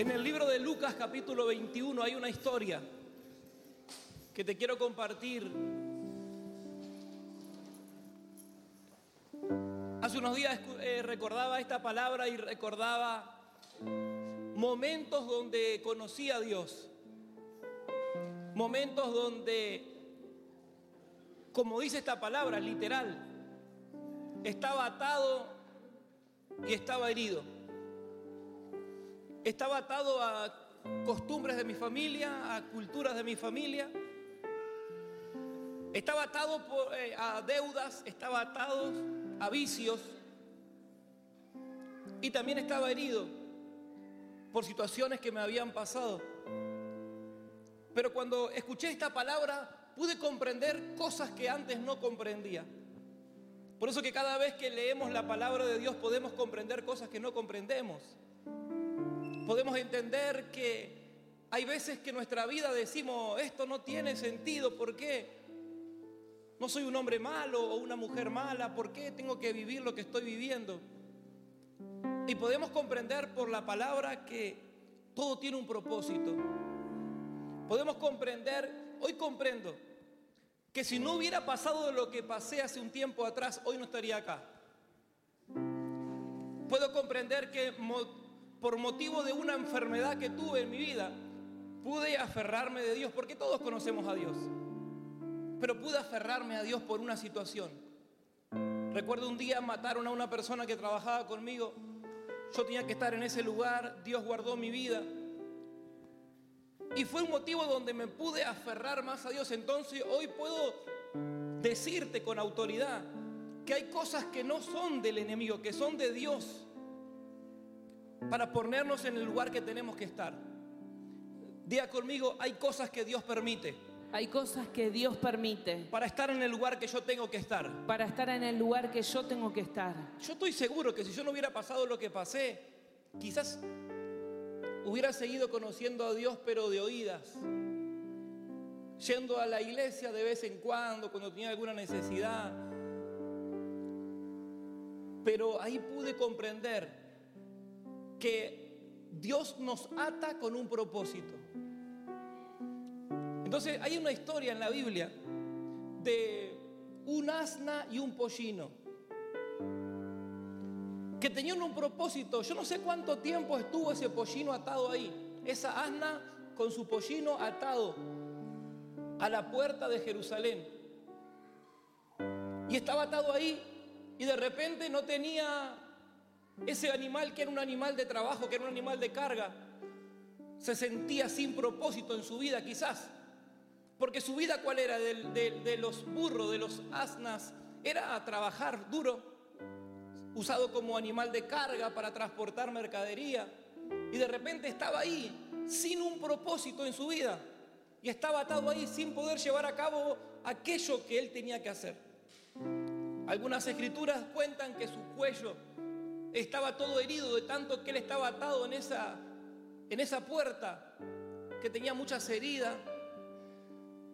En el libro de Lucas capítulo 21 hay una historia que te quiero compartir. Hace unos días eh, recordaba esta palabra y recordaba momentos donde conocí a Dios. Momentos donde, como dice esta palabra, literal, estaba atado y estaba herido. Estaba atado a costumbres de mi familia, a culturas de mi familia. Estaba atado eh, a deudas, estaba atado a vicios. Y también estaba herido por situaciones que me habían pasado. Pero cuando escuché esta palabra pude comprender cosas que antes no comprendía. Por eso que cada vez que leemos la palabra de Dios podemos comprender cosas que no comprendemos. Podemos entender que hay veces que en nuestra vida decimos, esto no tiene sentido, ¿por qué? No soy un hombre malo o una mujer mala, ¿por qué tengo que vivir lo que estoy viviendo? Y podemos comprender por la palabra que todo tiene un propósito. Podemos comprender, hoy comprendo, que si no hubiera pasado lo que pasé hace un tiempo atrás, hoy no estaría acá. Puedo comprender que por motivo de una enfermedad que tuve en mi vida, pude aferrarme de Dios, porque todos conocemos a Dios, pero pude aferrarme a Dios por una situación. Recuerdo un día mataron a una persona que trabajaba conmigo, yo tenía que estar en ese lugar, Dios guardó mi vida. Y fue un motivo donde me pude aferrar más a Dios. Entonces hoy puedo decirte con autoridad que hay cosas que no son del enemigo, que son de Dios, para ponernos en el lugar que tenemos que estar. Diga conmigo, hay cosas que Dios permite. Hay cosas que Dios permite. Para estar en el lugar que yo tengo que estar. Para estar en el lugar que yo tengo que estar. Yo estoy seguro que si yo no hubiera pasado lo que pasé, quizás hubiera seguido conociendo a Dios pero de oídas. Yendo a la iglesia de vez en cuando, cuando tenía alguna necesidad. Pero ahí pude comprender que Dios nos ata con un propósito. Entonces hay una historia en la Biblia de un asna y un pollino que tenían un propósito. Yo no sé cuánto tiempo estuvo ese pollino atado ahí. Esa asna con su pollino atado a la puerta de Jerusalén. Y estaba atado ahí y de repente no tenía ese animal que era un animal de trabajo, que era un animal de carga. Se sentía sin propósito en su vida quizás. Porque su vida cuál era de, los burros, de los asnas, era a trabajar duro, usado como animal de carga para transportar mercadería. Y de repente estaba ahí, sin un propósito en su vida. Y estaba atado ahí sin poder llevar a cabo aquello que él tenía que hacer. Algunas escrituras cuentan que su cuello estaba todo herido de tanto que él estaba atado en esa, en esa puerta, que tenía muchas heridas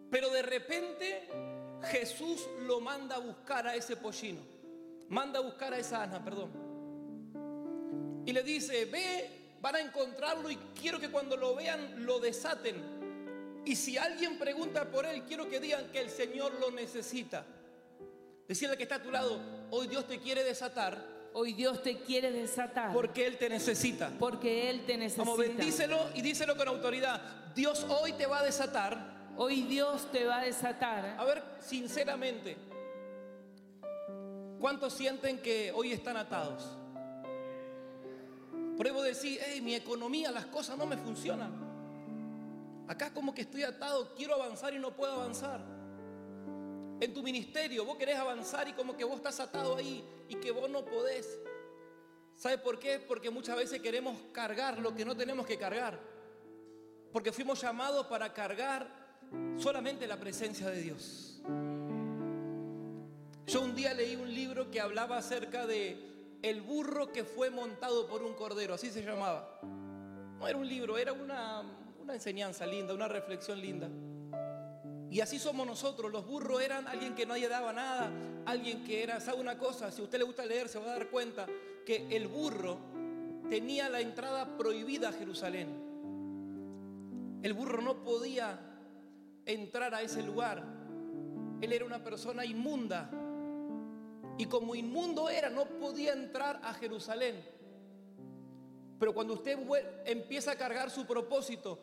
pero de repente Jesús lo manda a buscar a ese pollino. Manda a buscar a esa Ana, perdón. Y le dice, ve, van a encontrarlo y quiero que cuando lo vean lo desaten. Y si alguien pregunta por él, quiero que digan que el Señor lo necesita. Decirle que está a tu lado, hoy Dios te quiere desatar. Hoy Dios te quiere desatar. Porque Él te necesita. Porque Él te necesita. Como bendícelo y díselo con autoridad. Dios hoy te va a desatar Hoy Dios te va a desatar. A ver, sinceramente, ¿cuántos sienten que hoy están atados? Pruebo decir, hey, mi economía, las cosas no me funcionan. Acá como que estoy atado, quiero avanzar y no puedo avanzar. En tu ministerio, vos querés avanzar y como que vos estás atado ahí y que vos no podés. ¿Sabe por qué? Porque muchas veces queremos cargar lo que no tenemos que cargar. Porque fuimos llamados para cargar solamente la presencia de Dios. Yo un día leí un libro que hablaba acerca de el burro que fue montado por un cordero, así se llamaba. No era un libro, era una, una enseñanza linda, una reflexión linda. Y así somos nosotros, los burros eran alguien que nadie daba nada, alguien que era, ¿sabe una cosa? Si a usted le gusta leer se va a dar cuenta que el burro tenía la entrada prohibida a Jerusalén. El burro no podía entrar a ese lugar. Él era una persona inmunda. Y como inmundo era, no podía entrar a Jerusalén. Pero cuando usted empieza a cargar su propósito,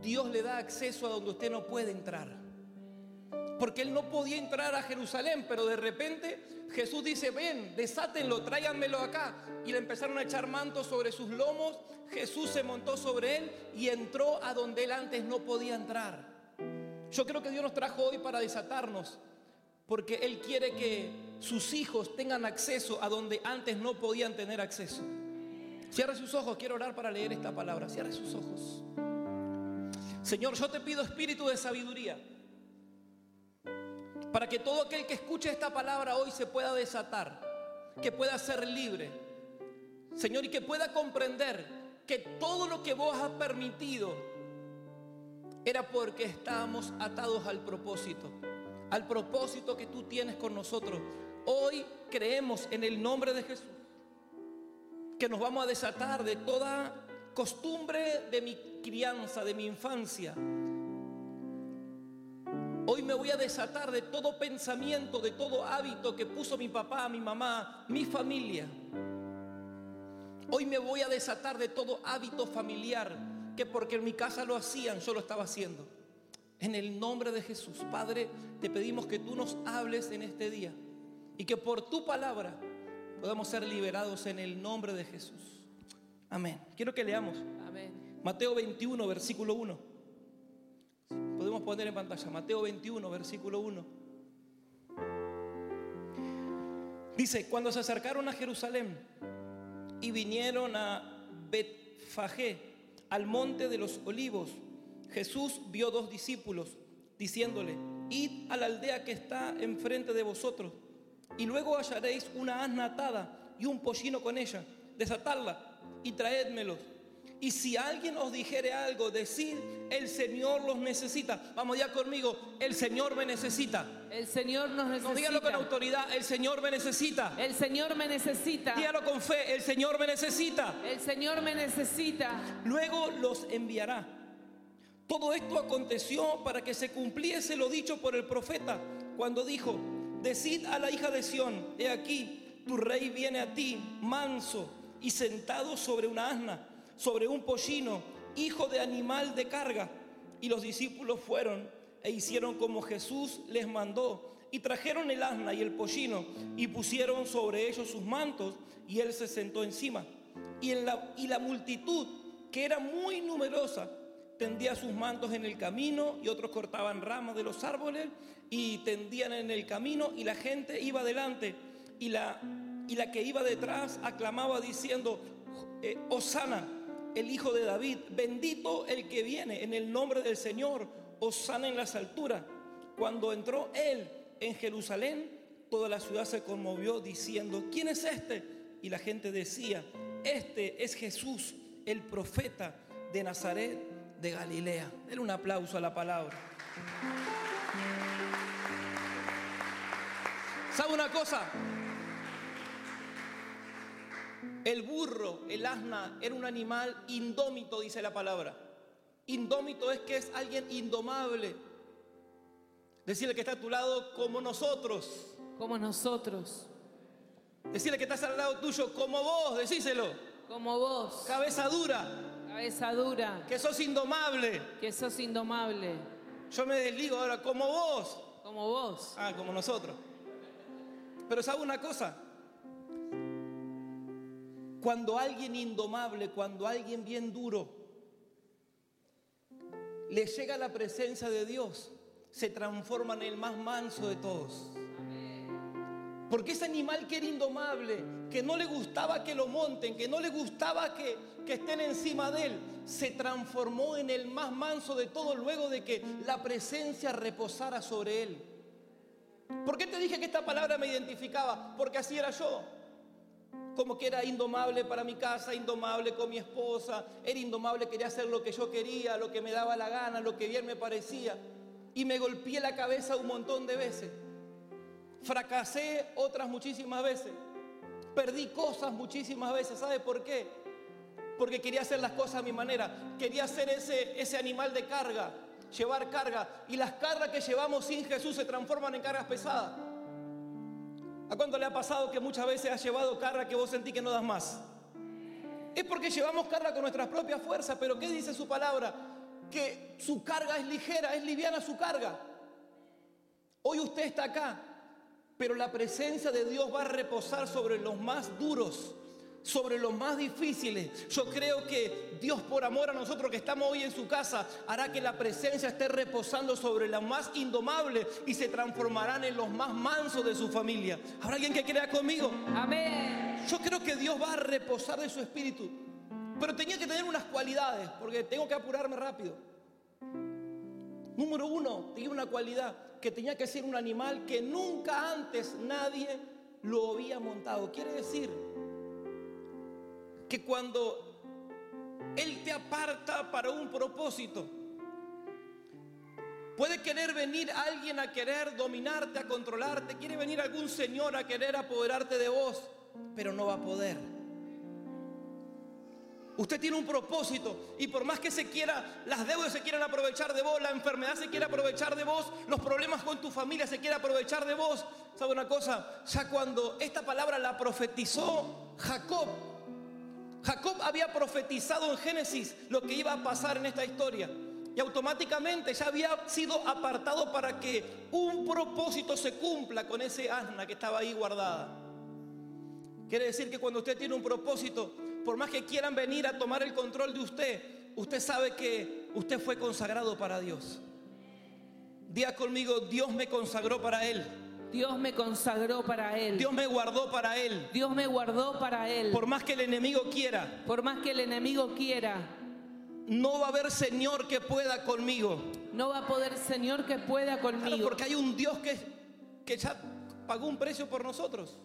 Dios le da acceso a donde usted no puede entrar. Porque él no podía entrar a Jerusalén, pero de repente Jesús dice, ven, desátenlo, tráiganmelo acá. Y le empezaron a echar mantos sobre sus lomos. Jesús se montó sobre él y entró a donde él antes no podía entrar. Yo creo que Dios nos trajo hoy para desatarnos, porque Él quiere que sus hijos tengan acceso a donde antes no podían tener acceso. Cierre sus ojos, quiero orar para leer esta palabra. Cierre sus ojos. Señor, yo te pido espíritu de sabiduría para que todo aquel que escuche esta palabra hoy se pueda desatar, que pueda ser libre. Señor, y que pueda comprender que todo lo que vos has permitido era porque estábamos atados al propósito, al propósito que tú tienes con nosotros. Hoy creemos en el nombre de Jesús que nos vamos a desatar de toda costumbre de mi crianza, de mi infancia. Voy a desatar de todo pensamiento, de todo hábito que puso mi papá, mi mamá, mi familia. Hoy me voy a desatar de todo hábito familiar que porque en mi casa lo hacían, yo lo estaba haciendo. En el nombre de Jesús, Padre, te pedimos que tú nos hables en este día y que por tu palabra podamos ser liberados en el nombre de Jesús. Amén. Quiero que leamos. Amén. Mateo 21, versículo 1. Poner en pantalla. Mateo 21, versículo 1. Dice, cuando se acercaron a Jerusalén y vinieron a Betfagé, al monte de los olivos, Jesús vio dos discípulos diciéndole, id a la aldea que está enfrente de vosotros y luego hallaréis una asna atada y un pollino con ella. Desatadla y traédmelos. Y si alguien os dijere algo, decid, el Señor los necesita. Vamos ya conmigo, el Señor me necesita. El Señor nos necesita. No dígalo con autoridad, el Señor me necesita. El Señor me necesita. Dígalo con fe, el Señor me necesita. El Señor me necesita. Luego los enviará. Todo esto aconteció para que se cumpliese lo dicho por el profeta cuando dijo, Decid a la hija de Sión, he aquí, tu rey viene a ti, manso y sentado sobre una asna, sobre un pollino, hijo de animal de carga. Y los discípulos fueron e hicieron como Jesús les mandó, y trajeron el asna y el pollino, y pusieron sobre ellos sus mantos, y él se sentó encima. Y, la, y la multitud, que era muy numerosa, tendía sus mantos en el camino y otros cortaban ramas de los árboles y tendían en el camino y la gente iba adelante y la, y la que iba detrás aclamaba diciendo, eh, Osana, el hijo de David, bendito el que viene en el nombre del Señor, Osana en las alturas. Cuando entró él en Jerusalén, toda la ciudad se conmovió diciendo, ¿quién es este? Y la gente decía, este es Jesús, el profeta de Nazaret de Galilea. Denle un aplauso a la palabra. ¿Sabe una cosa? El burro, el asna, era un animal indómito, dice la palabra. Indómito es que es alguien indomable. Decirle que está a tu lado como nosotros. Como nosotros. Decirle que estás al lado tuyo como vos, decíselo. Como vos. Cabeza dura. Cabeza dura. Que sos indomable. Que sos indomable. Yo me desligo ahora como vos. Como vos. Ah, como nosotros. Pero ¿sabe una cosa? Cuando alguien indomable, cuando alguien bien duro, le llega la presencia de Dios, se transforma en el más manso de todos. Porque ese animal que era indomable, que no le gustaba que lo monten, que no le gustaba que, que estén encima de él, se transformó en el más manso de todos luego de que la presencia reposara sobre él. ¿Por qué te dije que esta palabra me identificaba? Porque así era yo. Como que era indomable para mi casa, indomable con mi esposa, era indomable, quería hacer lo que yo quería, lo que me daba la gana, lo que bien me parecía. Y me golpeé la cabeza un montón de veces. Fracasé otras muchísimas veces. Perdí cosas muchísimas veces. ¿Sabe por qué? porque quería hacer las cosas a mi manera. Quería ser ese, ese animal de carga, llevar carga. Y las cargas que llevamos sin Jesús se transforman en cargas pesadas. ¿A cuánto le ha pasado que muchas veces has llevado carga que vos sentís que no das más? Es porque llevamos carga con nuestras propias fuerzas, pero ¿qué dice su palabra? Que su carga es ligera, es liviana su carga. Hoy usted está acá, pero la presencia de Dios va a reposar sobre los más duros, sobre los más difíciles. Yo creo que Dios por amor a nosotros que estamos hoy en su casa hará que la presencia esté reposando sobre los más indomables y se transformarán en los más mansos de su familia. ¿Habrá alguien que crea conmigo? Amén. Yo creo que Dios va a reposar de su espíritu. Pero tenía que tener unas cualidades, porque tengo que apurarme rápido. Número uno, tenía una cualidad, que tenía que ser un animal que nunca antes nadie lo había montado. Quiere decir que cuando Él te aparta para un propósito, puede querer venir alguien a querer dominarte, a controlarte, quiere venir algún señor a querer apoderarte de vos, pero no va a poder. Usted tiene un propósito y por más que se quiera, las deudas se quieran aprovechar de vos, la enfermedad se quiere aprovechar de vos, los problemas con tu familia se quiere aprovechar de vos. ¿Sabe una cosa? Ya cuando esta palabra la profetizó Jacob, Jacob había profetizado en Génesis lo que iba a pasar en esta historia. Y automáticamente ya había sido apartado para que un propósito se cumpla con ese asna que estaba ahí guardada. Quiere decir que cuando usted tiene un propósito, por más que quieran venir a tomar el control de usted, usted sabe que usted fue consagrado para Dios. Día conmigo, Dios me consagró para Él. Dios me consagró para Él. Dios me guardó para Él. Dios me guardó para Él. Por más que el enemigo quiera, Por más que el enemigo quiera, no va a haber Señor que pueda conmigo. no va a poder Señor que pueda Claro, conmigo. porque hay un Dios que, que ya pagó un precio por nosotros.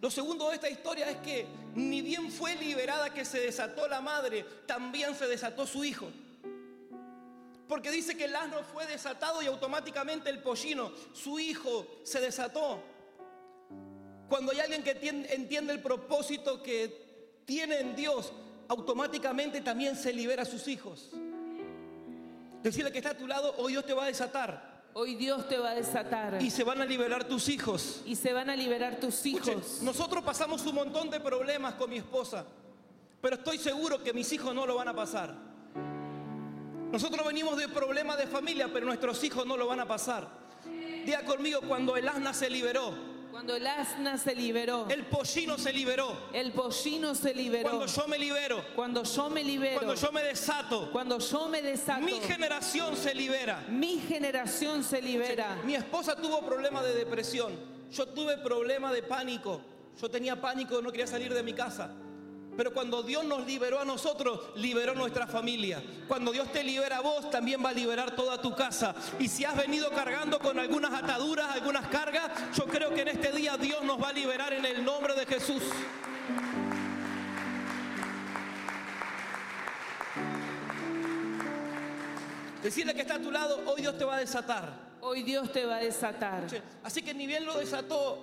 Lo segundo de esta historia es que ni bien fue liberada que se desató la madre, también se desató su hijo. Porque dice que el asno fue desatado y automáticamente el pollino, su hijo, se desató. Cuando hay alguien que tien- entiende el propósito que tiene en Dios, automáticamente también se libera a sus hijos. Decirle que está a tu lado, hoy Dios te va a desatar Hoy Dios te va a desatar y se van a liberar tus hijos. y se van a liberar tus Escuche, hijos. nosotros pasamos un montón de problemas con mi esposa, pero estoy seguro que mis hijos no lo van a pasar. Nosotros venimos de problemas de familia, pero nuestros hijos no lo van a pasar. Diga conmigo, cuando el asna se liberó, Cuando el asna se liberó, el pollino se liberó, el pollino se liberó. cuando yo me libero, Cuando yo me libero, cuando yo me desato, cuando yo me desato, mi generación se libera. mi generación se libera. Mi esposa tuvo problemas de depresión, yo tuve problemas de pánico, yo tenía pánico, no quería salir de mi casa. Pero cuando Dios nos liberó a nosotros, liberó nuestra familia. Cuando Dios te libera a vos, también va a liberar toda tu casa. Y si has venido cargando con algunas ataduras, algunas cargas, yo creo que en este día Dios nos va a liberar en el nombre de Jesús. Decirle que está a tu lado, hoy Dios te va a desatar. Hoy Dios te va a desatar. Así que ni bien lo desató,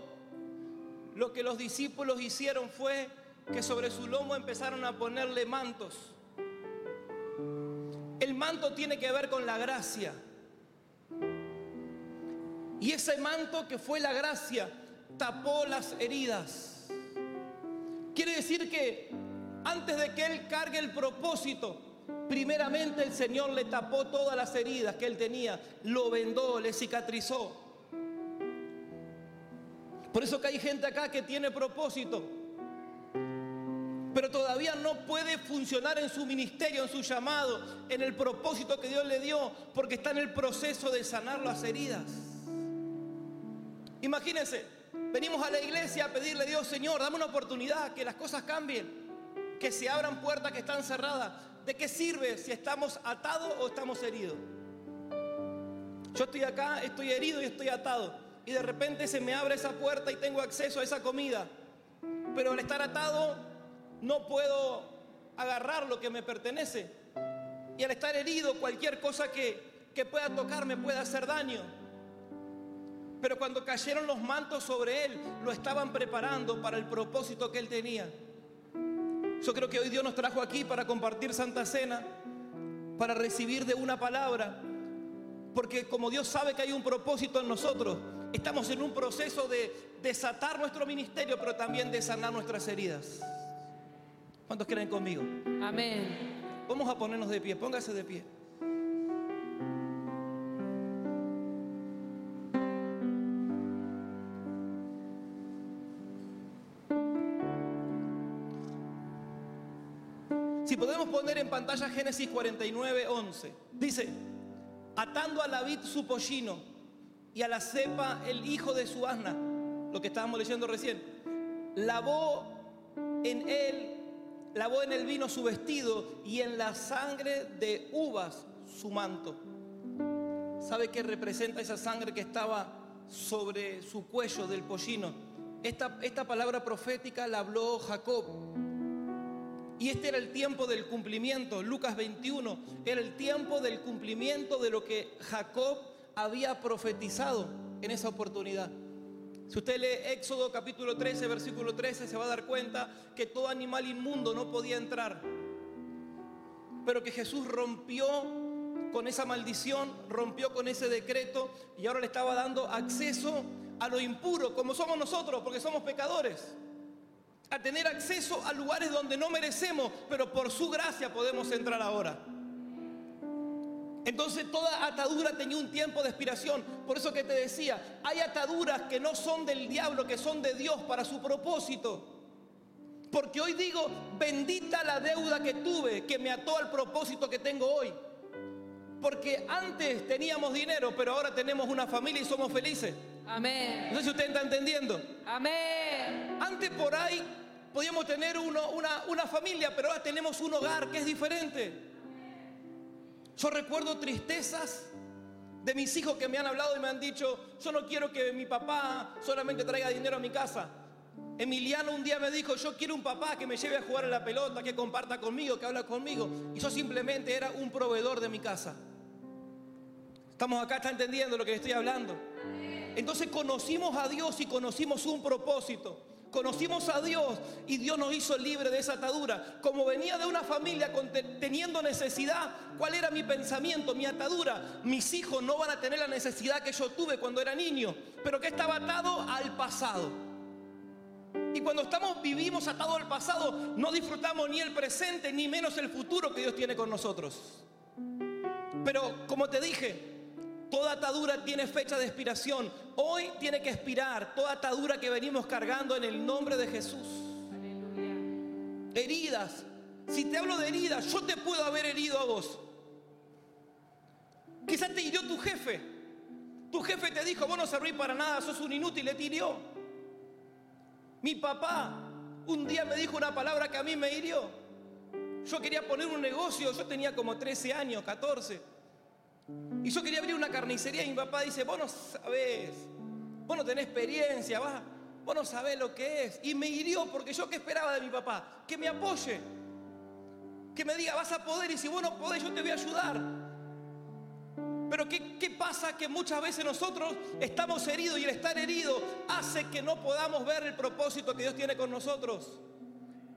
lo que los discípulos hicieron fue que sobre su lomo empezaron a ponerle mantos. El manto tiene que ver con la gracia. Y ese manto que fue la gracia tapó las heridas. Quiere decir que antes de que él cargue el propósito, primeramente el Señor le tapó todas las heridas que él tenía, lo vendó, le cicatrizó. Por eso que hay gente acá que tiene propósito, todavía no puede funcionar en su ministerio, en su llamado, en el propósito que Dios le dio, porque está en el proceso de sanar las heridas. Imagínense, venimos a la iglesia a pedirle a Dios, Señor, dame una oportunidad, que las cosas cambien, que se abran puertas que están cerradas. ¿De qué sirve si estamos atados o estamos heridos? Yo estoy acá, estoy herido y estoy atado. Y de repente se me abre esa puerta y tengo acceso a esa comida. Pero al estar atado no puedo agarrar lo que me pertenece. Y al estar herido, cualquier cosa que, que pueda tocar me puede hacer daño. Pero cuando cayeron los mantos sobre él, lo estaban preparando para el propósito que él tenía. Yo creo que hoy Dios nos trajo aquí para compartir Santa Cena, para recibir de una palabra, porque como Dios sabe que hay un propósito en nosotros, estamos en un proceso de desatar nuestro ministerio, pero también de sanar nuestras heridas. ¿Cuántos creen conmigo? Amén. Vamos a ponernos de pie, póngase de pie. Si podemos poner en pantalla Génesis 49, 11. Dice, atando a la vid su pollino y a la cepa el hijo de su asna, lo que estábamos leyendo recién, lavó en él, lavó en el vino su vestido y en la sangre de uvas su manto. ¿Sabe qué representa esa sangre que estaba sobre su cuello del pollino? Esta, esta palabra profética la habló Jacob. Y este era el tiempo del cumplimiento, Lucas 21, era el tiempo del cumplimiento de lo que Jacob había profetizado en esa oportunidad. Si usted lee Éxodo capítulo 13, versículo 13, se va a dar cuenta que todo animal inmundo no podía entrar. Pero que Jesús rompió con esa maldición, rompió con ese decreto y ahora le estaba dando acceso a lo impuro, como somos nosotros, porque somos pecadores a tener acceso a lugares donde no merecemos, pero por su gracia podemos entrar ahora. Entonces toda atadura tenía un tiempo de expiración. Por eso que te decía, hay ataduras que no son del diablo, que son de Dios para su propósito. Porque hoy digo, bendita la deuda que tuve, que me ató al propósito que tengo hoy. Porque antes teníamos dinero, pero ahora tenemos una familia y somos felices. Amén. No sé si usted está entendiendo. Amén. Antes por ahí podíamos tener uno- una, una familia, pero ahora tenemos un hogar que es diferente. Yo recuerdo tristezas de mis hijos que me han hablado y me han dicho, yo no quiero que mi papá solamente traiga dinero a mi casa. Emiliano un día me dijo, yo quiero un papá que me lleve a jugar a la pelota, que comparta conmigo, que habla conmigo. Y yo simplemente era un proveedor de mi casa. Estamos acá, está entendiendo lo que estoy hablando. Entonces conocimos a Dios y conocimos un propósito. Conocimos a Dios y Dios nos hizo libre de esa atadura. Como venía de una familia teniendo necesidad, ¿cuál era mi pensamiento, mi atadura? Mis hijos no van a tener la necesidad que yo tuve cuando era niño, pero que estaba atado al pasado. Y cuando estamos vivimos atados al pasado, no disfrutamos ni el presente ni menos el futuro que Dios tiene con nosotros. Pero como te dije, toda atadura tiene fecha de expiración. Hoy tiene que expirar toda atadura que venimos cargando en el nombre de Jesús. Heridas. Si te hablo de heridas, yo te puedo haber herido a vos. Quizás te hirió tu jefe. Tu jefe te dijo, vos no servís para nada, sos un inútil, le hirió. Mi papá un día me dijo una palabra que a mí me hirió. Yo quería poner un negocio, yo tenía como 13 años, 14. Y yo quería abrir una carnicería y mi papá dice, vos no sabés, vos no tenés experiencia, vas- vos no sabés lo que es. Y me hirió porque yo qué esperaba de mi papá, que me apoye, que me diga, vas a poder y si vos no podés yo te voy a ayudar. Pero ¿qué, qué pasa? Que muchas veces nosotros estamos heridos y el estar herido hace que no podamos ver el propósito que Dios tiene con nosotros.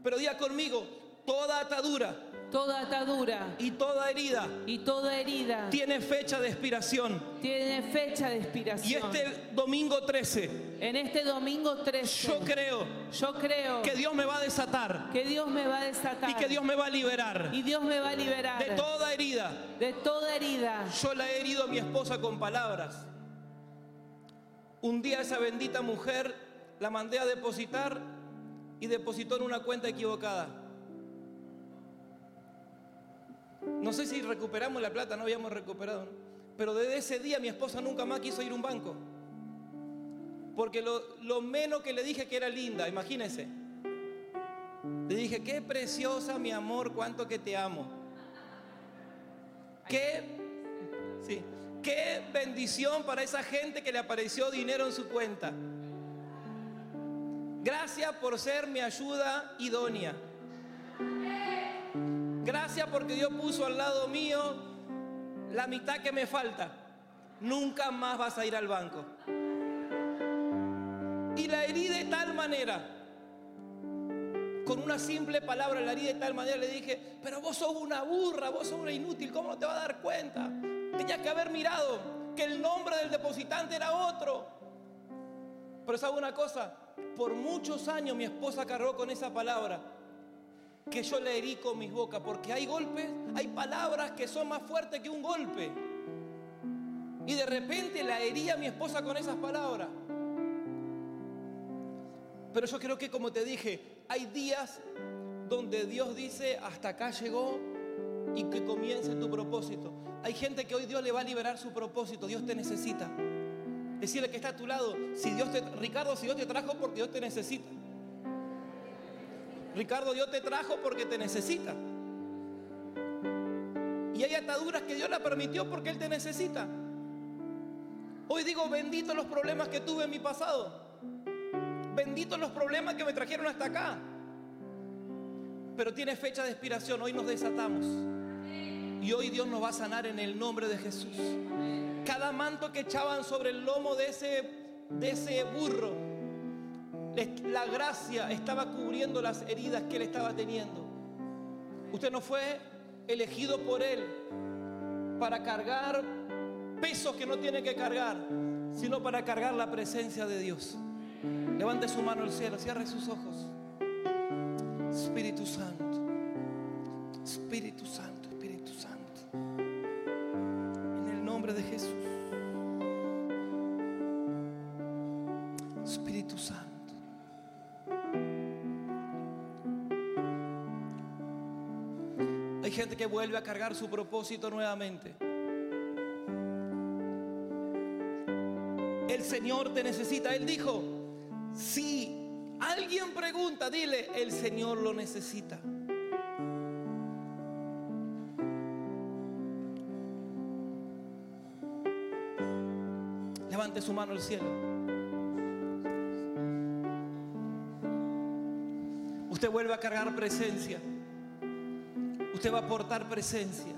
Pero diga conmigo, toda atadura Toda atadura y toda herida y toda herida tiene fecha de expiración. tiene fecha de Y expiración. este domingo 13, En este domingo 13, yo creo yo creo que Dios me va a desatar que Dios me va a desatar y que Dios me va a liberar y Dios me va a liberar de toda herida. de toda herida. Yo la he herido a mi esposa con palabras. Un día esa bendita mujer la mandé a depositar y depositó en una cuenta equivocada. No sé si recuperamos la plata, no habíamos recuperado. Pero desde ese día mi esposa nunca más quiso ir a un banco. Porque lo, lo menos que le dije que era linda, imagínense. Le dije, qué preciosa mi amor, cuánto que te amo. Qué, sí, qué bendición para esa gente que le apareció dinero en su cuenta. Gracias por ser mi ayuda idónea. Gracias porque Dios puso al lado mío la mitad que me falta. Nunca más vas a ir al banco. Y la herí de tal manera Con una simple palabra la herida de tal manera le dije, pero vos sos una burra, vos sos una inútil, ¿cómo no te vas a dar cuenta? Tenías que haber mirado que el nombre del depositante era otro. Pero ¿sabe una cosa? Por muchos años mi esposa cargó con esa palabra que yo le herí con mis bocas, porque hay golpes, hay palabras que son más fuertes que un golpe. Y de repente la hería a mi esposa con esas palabras. Pero yo creo que como te dije, hay días donde Dios dice, hasta acá llegó y que comience tu propósito. Hay gente que hoy Dios le va a liberar su propósito, Dios te necesita. Decirle que está a tu lado, si Dios te, Ricardo, si Dios te trajo porque Dios te necesita. Ricardo, Dios te trajo porque te necesita. Y hay ataduras que Dios la permitió porque Él te necesita. Hoy digo, bendito los problemas que tuve en mi pasado. Benditos los problemas que me trajeron hasta acá. Pero tiene fecha de expiración. Hoy nos desatamos. Y hoy Dios nos va a sanar en el nombre de Jesús. Cada manto que echaban sobre el lomo de ese, de ese burro, la gracia estaba cubriendo las heridas que él estaba teniendo. Usted no fue elegido por él para cargar pesos que no tiene que cargar, sino para cargar la presencia de Dios. Levante su mano al cielo, cierre sus ojos. Espíritu Santo, Espíritu Santo, vuelve a cargar su propósito nuevamente. El Señor te necesita. Él dijo, si alguien pregunta, dile, el Señor lo necesita. Levante su mano al cielo. Usted vuelve a cargar presencia. Usted va a aportar presencia.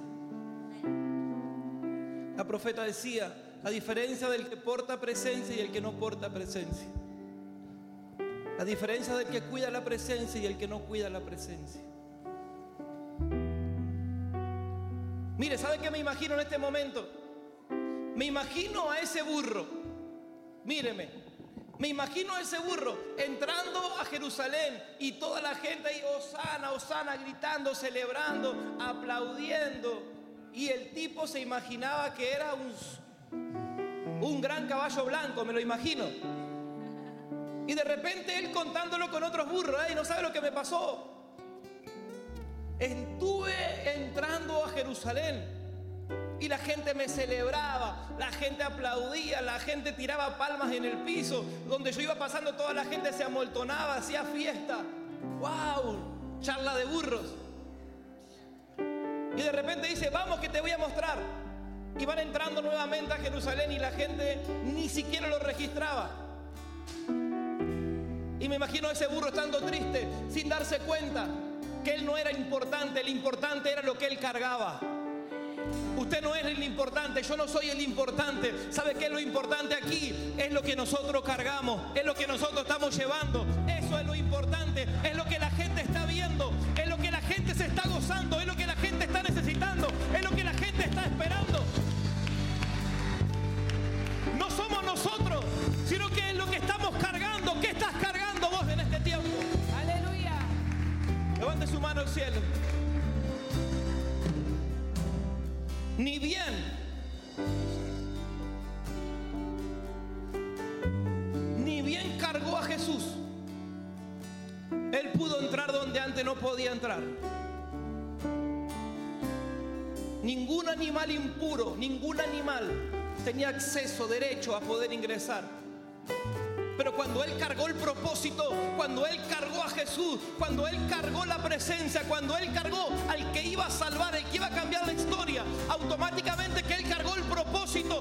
La profeta decía, la diferencia del que porta presencia y el que no porta presencia. La diferencia del que cuida la presencia y el que no cuida la presencia. Mire, ¿sabe qué me imagino en este momento? Me imagino a ese burro. Míreme. Me imagino ese burro entrando a Jerusalén y toda la gente ahí, Osana, Osana, gritando, celebrando, aplaudiendo. Y el tipo se imaginaba que era un, un gran caballo blanco, me lo imagino. Y de repente él contándolo con otros burros, y no sabe lo que me pasó. Estuve entrando a Jerusalén y la gente me celebraba, la gente aplaudía, la gente tiraba palmas en el piso. Donde yo iba pasando, toda la gente se amoltonaba, hacía fiesta. ¡Wow! Charla de burros. Y de repente dice, vamos que te voy a mostrar. Y van entrando nuevamente a Jerusalén y la gente ni siquiera lo registraba. Y me imagino a ese burro estando triste, sin darse cuenta que él no era importante, el importante era lo que él cargaba. Usted no es el importante, yo no soy el importante. ¿Sabe qué es lo importante aquí? Es lo que nosotros cargamos, es lo que nosotros estamos llevando. Eso es lo importante, es lo que la gente está viendo, es lo que la gente se está gozando, es lo que la gente está necesitando, es lo que la gente está esperando. No somos nosotros, sino que es lo que estamos cargando. ¿Qué estás cargando vos en este tiempo? Aleluya. Levante su mano al cielo. Ni bien. Ni bien cargó a Jesús. Él pudo entrar donde antes no podía entrar. Ningún animal impuro, ningún animal tenía acceso, derecho a poder ingresar. Pero cuando Él cargó el propósito, cuando Él cargó a Jesús, cuando Él cargó la presencia, cuando Él cargó al que iba a salvar, el que iba a cambiar la historia, automáticamente que Él cargó el propósito,